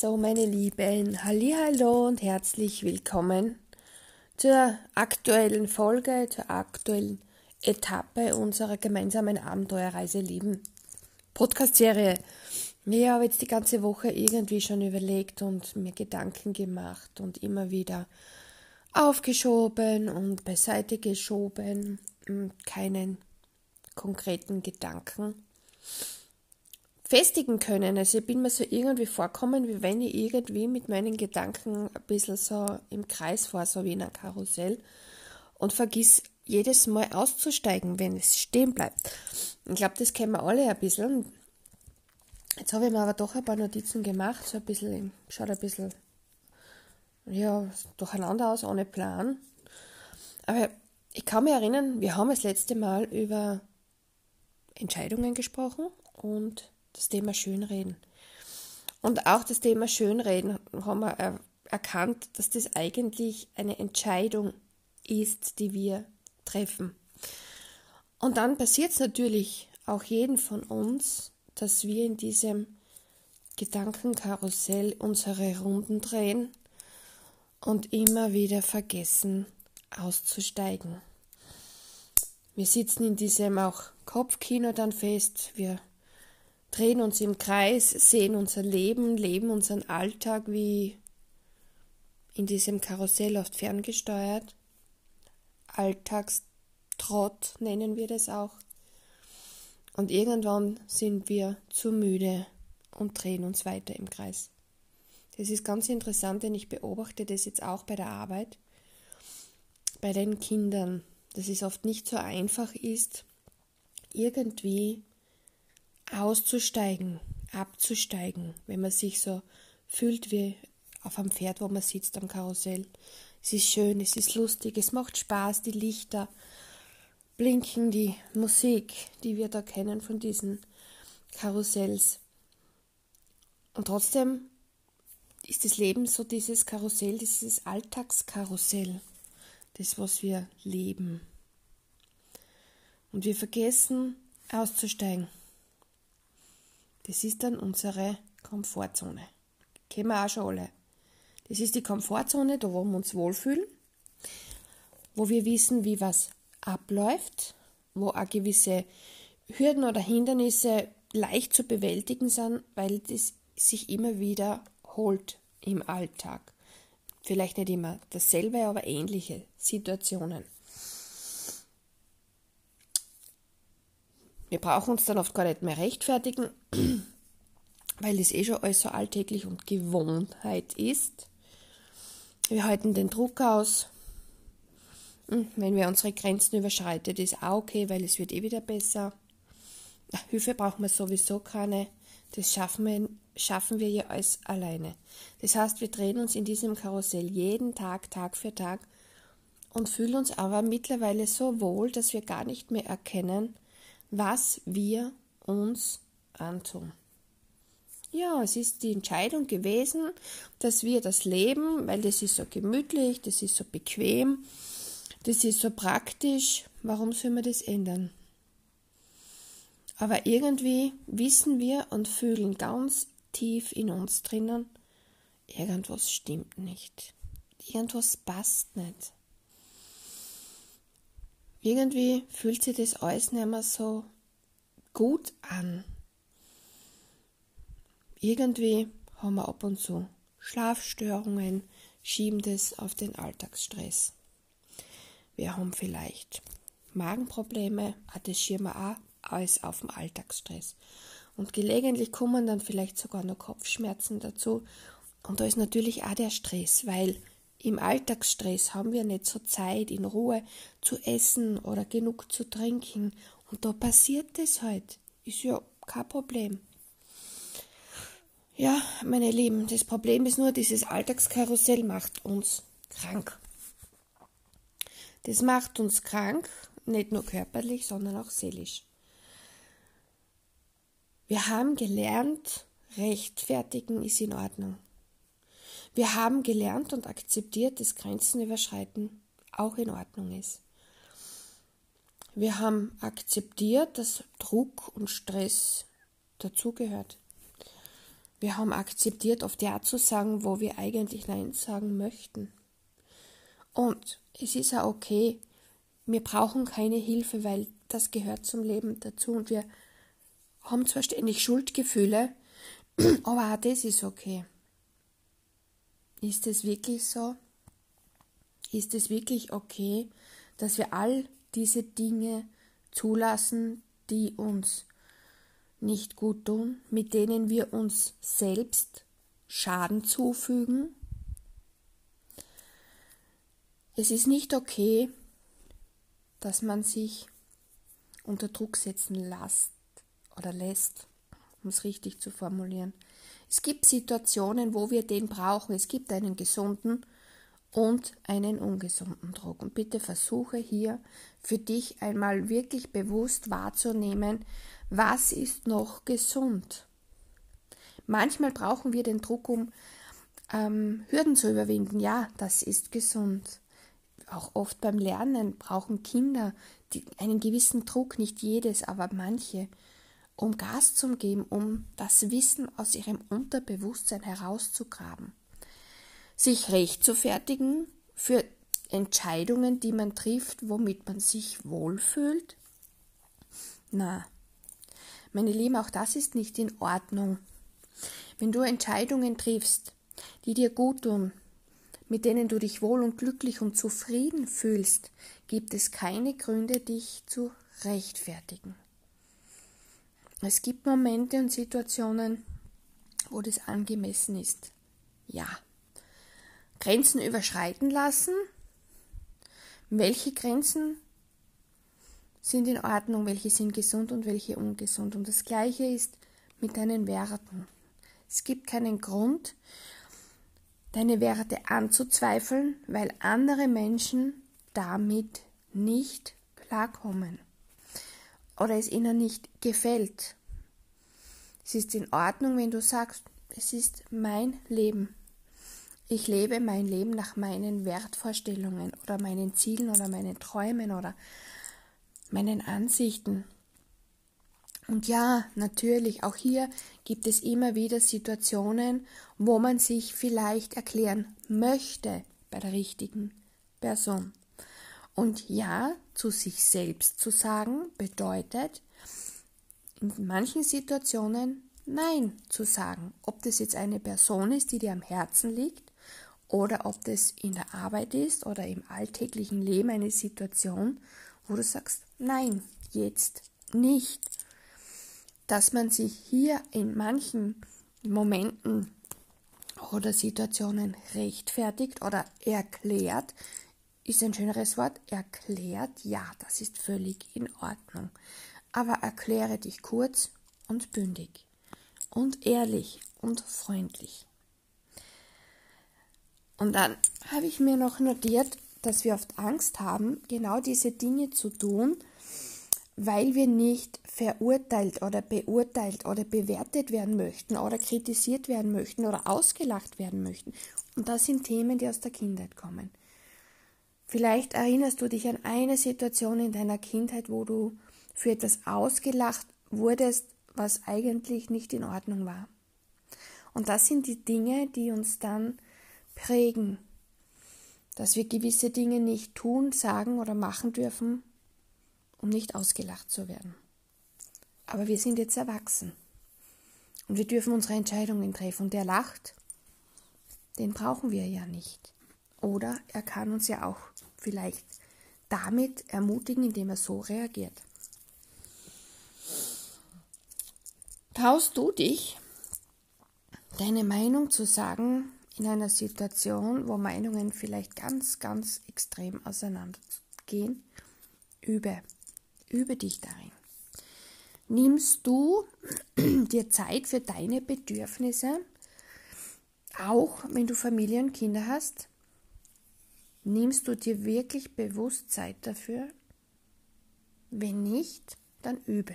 So, meine Lieben, Hallo und herzlich willkommen zur aktuellen Folge, zur aktuellen Etappe unserer gemeinsamen Abenteuerreise Lieben Podcast-Serie. Ich habe jetzt die ganze Woche irgendwie schon überlegt und mir Gedanken gemacht und immer wieder aufgeschoben und beiseite geschoben, keinen konkreten Gedanken festigen können. Also ich bin mir so irgendwie vorkommen, wie wenn ich irgendwie mit meinen Gedanken ein bisschen so im Kreis fahre, so wie in einem Karussell und vergiss jedes Mal auszusteigen, wenn es stehen bleibt. Ich glaube, das kennen wir alle ein bisschen. Jetzt habe ich mir aber doch ein paar Notizen gemacht, so ein bisschen, schaut ein bisschen, ja, durcheinander aus, ohne Plan. Aber ich kann mich erinnern, wir haben das letzte Mal über Entscheidungen gesprochen und das Thema Schönreden. Und auch das Thema Schönreden haben wir erkannt, dass das eigentlich eine Entscheidung ist, die wir treffen. Und dann passiert es natürlich auch jeden von uns, dass wir in diesem Gedankenkarussell unsere Runden drehen und immer wieder vergessen auszusteigen. Wir sitzen in diesem auch Kopfkino dann fest, wir drehen uns im Kreis, sehen unser Leben, leben unseren Alltag wie in diesem Karussell oft ferngesteuert. Alltagstrott nennen wir das auch. Und irgendwann sind wir zu müde und drehen uns weiter im Kreis. Das ist ganz interessant, denn ich beobachte das jetzt auch bei der Arbeit, bei den Kindern, dass es oft nicht so einfach ist, irgendwie auszusteigen, abzusteigen, wenn man sich so fühlt wie auf einem Pferd, wo man sitzt am Karussell. Es ist schön, es ist lustig, es macht Spaß, die Lichter blinken, die Musik, die wir da kennen von diesen Karussells. Und trotzdem ist das Leben so dieses Karussell, dieses Alltagskarussell, das, was wir leben. Und wir vergessen auszusteigen. Das ist dann unsere Komfortzone. Kennen wir auch schon alle. Das ist die Komfortzone, da wo wir uns wohlfühlen, wo wir wissen, wie was abläuft, wo auch gewisse Hürden oder Hindernisse leicht zu bewältigen sind, weil das sich immer wieder holt im Alltag. Vielleicht nicht immer dasselbe, aber ähnliche Situationen. Wir brauchen uns dann oft gar nicht mehr rechtfertigen, weil es eh schon alles so alltäglich und Gewohnheit ist. Wir halten den Druck aus. Hm, wenn wir unsere Grenzen überschreiten, ist auch okay, weil es wird eh wieder besser. Hilfe brauchen wir sowieso keine. Das schaffen wir, schaffen wir ja alles alleine. Das heißt, wir drehen uns in diesem Karussell jeden Tag, Tag für Tag und fühlen uns aber mittlerweile so wohl, dass wir gar nicht mehr erkennen, was wir uns antun. Ja, es ist die Entscheidung gewesen, dass wir das leben, weil das ist so gemütlich, das ist so bequem, das ist so praktisch. Warum soll man das ändern? Aber irgendwie wissen wir und fühlen ganz tief in uns drinnen, irgendwas stimmt nicht. Irgendwas passt nicht. Irgendwie fühlt sich das alles nicht mehr so gut an. Irgendwie haben wir ab und zu Schlafstörungen, schieben das auf den Alltagsstress. Wir haben vielleicht Magenprobleme, ah, das schieben wir auch alles auf den Alltagsstress. Und gelegentlich kommen dann vielleicht sogar noch Kopfschmerzen dazu. Und da ist natürlich auch der Stress, weil im Alltagsstress haben wir nicht so Zeit, in Ruhe zu essen oder genug zu trinken. Und da passiert das halt. Ist ja kein Problem. Ja, meine Lieben, das Problem ist nur, dieses Alltagskarussell macht uns krank. Das macht uns krank, nicht nur körperlich, sondern auch seelisch. Wir haben gelernt, rechtfertigen ist in Ordnung. Wir haben gelernt und akzeptiert, dass Grenzen überschreiten auch in Ordnung ist. Wir haben akzeptiert, dass Druck und Stress dazugehört. Wir haben akzeptiert, oft Ja zu sagen, wo wir eigentlich Nein sagen möchten. Und es ist ja okay, wir brauchen keine Hilfe, weil das gehört zum Leben dazu und wir haben zwar ständig Schuldgefühle, aber auch das ist okay. Ist es wirklich so? Ist es wirklich okay, dass wir all diese Dinge zulassen, die uns nicht gut tun, mit denen wir uns selbst Schaden zufügen? Es ist nicht okay, dass man sich unter Druck setzen lässt oder lässt, um es richtig zu formulieren. Es gibt Situationen, wo wir den brauchen. Es gibt einen gesunden und einen ungesunden Druck. Und bitte versuche hier für dich einmal wirklich bewusst wahrzunehmen, was ist noch gesund. Manchmal brauchen wir den Druck, um ähm, Hürden zu überwinden. Ja, das ist gesund. Auch oft beim Lernen brauchen Kinder die, einen gewissen Druck, nicht jedes, aber manche um Gas zu geben, um das Wissen aus ihrem Unterbewusstsein herauszugraben. Sich recht zu fertigen für Entscheidungen, die man trifft, womit man sich wohlfühlt? Na, meine Lieben, auch das ist nicht in Ordnung. Wenn du Entscheidungen triffst, die dir gut tun, mit denen du dich wohl und glücklich und zufrieden fühlst, gibt es keine Gründe, dich zu rechtfertigen. Es gibt Momente und Situationen, wo das angemessen ist. Ja. Grenzen überschreiten lassen. Welche Grenzen sind in Ordnung, welche sind gesund und welche ungesund. Und das Gleiche ist mit deinen Werten. Es gibt keinen Grund, deine Werte anzuzweifeln, weil andere Menschen damit nicht klarkommen oder es ihnen nicht gefällt. Es ist in Ordnung, wenn du sagst, es ist mein Leben. Ich lebe mein Leben nach meinen Wertvorstellungen oder meinen Zielen oder meinen Träumen oder meinen Ansichten. Und ja, natürlich, auch hier gibt es immer wieder Situationen, wo man sich vielleicht erklären möchte bei der richtigen Person. Und ja, zu sich selbst zu sagen, bedeutet in manchen Situationen Nein zu sagen. Ob das jetzt eine Person ist, die dir am Herzen liegt, oder ob das in der Arbeit ist oder im alltäglichen Leben eine Situation, wo du sagst, nein, jetzt nicht. Dass man sich hier in manchen Momenten oder Situationen rechtfertigt oder erklärt, ist ein schöneres Wort, erklärt, ja, das ist völlig in Ordnung. Aber erkläre dich kurz und bündig und ehrlich und freundlich. Und dann habe ich mir noch notiert, dass wir oft Angst haben, genau diese Dinge zu tun, weil wir nicht verurteilt oder beurteilt oder bewertet werden möchten oder kritisiert werden möchten oder ausgelacht werden möchten. Und das sind Themen, die aus der Kindheit kommen. Vielleicht erinnerst du dich an eine Situation in deiner Kindheit, wo du für etwas ausgelacht wurdest, was eigentlich nicht in Ordnung war. Und das sind die Dinge, die uns dann prägen, dass wir gewisse Dinge nicht tun, sagen oder machen dürfen, um nicht ausgelacht zu werden. Aber wir sind jetzt erwachsen und wir dürfen unsere Entscheidungen treffen. Und der lacht, den brauchen wir ja nicht. Oder er kann uns ja auch vielleicht damit ermutigen, indem er so reagiert. Traust du dich, deine Meinung zu sagen in einer Situation, wo Meinungen vielleicht ganz, ganz extrem auseinandergehen? Übe, übe dich darin. Nimmst du dir Zeit für deine Bedürfnisse, auch wenn du Familie und Kinder hast? Nimmst du dir wirklich bewusst Zeit dafür? Wenn nicht, dann übe.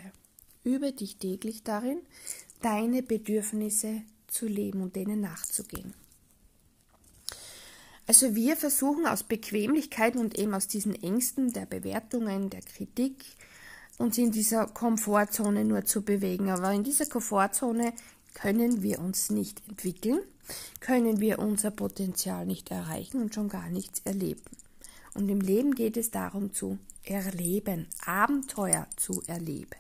Übe dich täglich darin, deine Bedürfnisse zu leben und denen nachzugehen. Also wir versuchen aus Bequemlichkeit und eben aus diesen Ängsten der Bewertungen, der Kritik, uns in dieser Komfortzone nur zu bewegen. Aber in dieser Komfortzone können wir uns nicht entwickeln, können wir unser Potenzial nicht erreichen und schon gar nichts erleben. Und im Leben geht es darum zu erleben, Abenteuer zu erleben.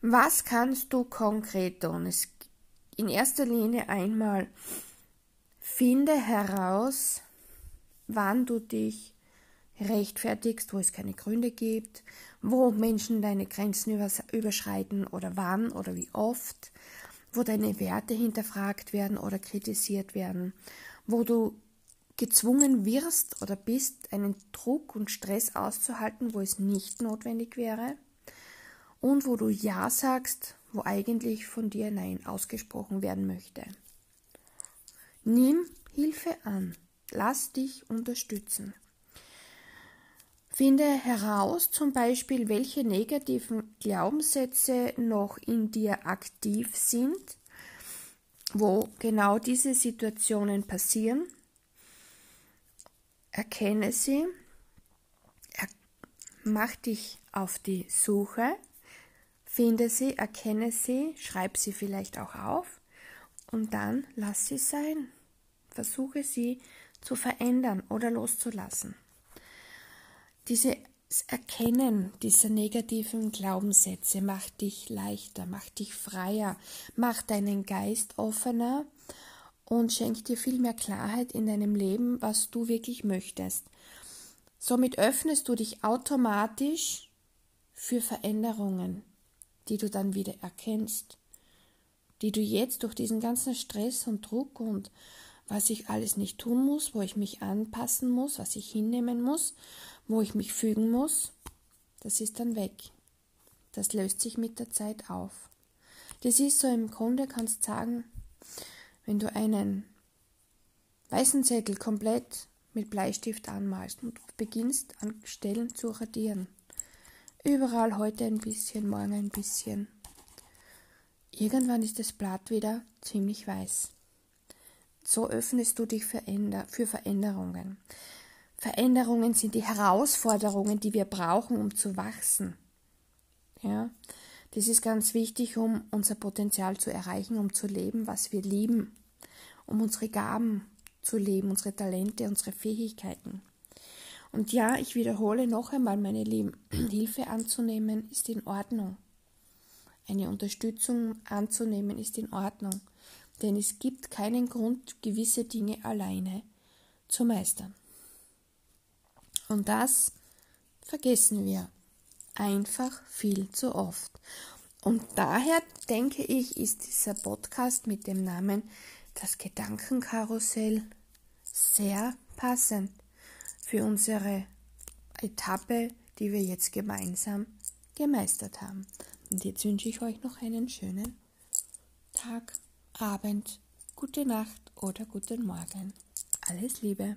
Was kannst du konkret tun? Es, in erster Linie einmal finde heraus, wann du dich rechtfertigst, wo es keine Gründe gibt, wo Menschen deine Grenzen überschreiten oder wann oder wie oft, wo deine Werte hinterfragt werden oder kritisiert werden, wo du gezwungen wirst oder bist, einen Druck und Stress auszuhalten, wo es nicht notwendig wäre und wo du Ja sagst, wo eigentlich von dir Nein ausgesprochen werden möchte. Nimm Hilfe an, lass dich unterstützen. Finde heraus zum Beispiel, welche negativen Glaubenssätze noch in dir aktiv sind, wo genau diese Situationen passieren. Erkenne sie, mach dich auf die Suche, finde sie, erkenne sie, schreib sie vielleicht auch auf und dann lass sie sein. Versuche sie zu verändern oder loszulassen. Dieses Erkennen dieser negativen Glaubenssätze macht dich leichter, macht dich freier, macht deinen Geist offener und schenkt dir viel mehr Klarheit in deinem Leben, was du wirklich möchtest. Somit öffnest du dich automatisch für Veränderungen, die du dann wieder erkennst, die du jetzt durch diesen ganzen Stress und Druck und was ich alles nicht tun muss, wo ich mich anpassen muss, was ich hinnehmen muss, wo ich mich fügen muss, das ist dann weg. Das löst sich mit der Zeit auf. Das ist so im Grunde, kannst sagen, wenn du einen weißen Zettel komplett mit Bleistift anmalst und beginnst an Stellen zu radieren. Überall heute ein bisschen, morgen ein bisschen. Irgendwann ist das Blatt wieder ziemlich weiß. So öffnest du dich für Veränderungen. Veränderungen sind die Herausforderungen, die wir brauchen, um zu wachsen. Ja, das ist ganz wichtig, um unser Potenzial zu erreichen, um zu leben, was wir lieben, um unsere Gaben zu leben, unsere Talente, unsere Fähigkeiten. Und ja, ich wiederhole noch einmal, meine Lieben, Hilfe anzunehmen ist in Ordnung. Eine Unterstützung anzunehmen ist in Ordnung denn es gibt keinen Grund, gewisse Dinge alleine zu meistern. Und das vergessen wir einfach viel zu oft. Und daher denke ich, ist dieser Podcast mit dem Namen Das Gedankenkarussell sehr passend für unsere Etappe, die wir jetzt gemeinsam gemeistert haben. Und jetzt wünsche ich euch noch einen schönen Tag. Abend, gute Nacht oder guten Morgen. Alles Liebe.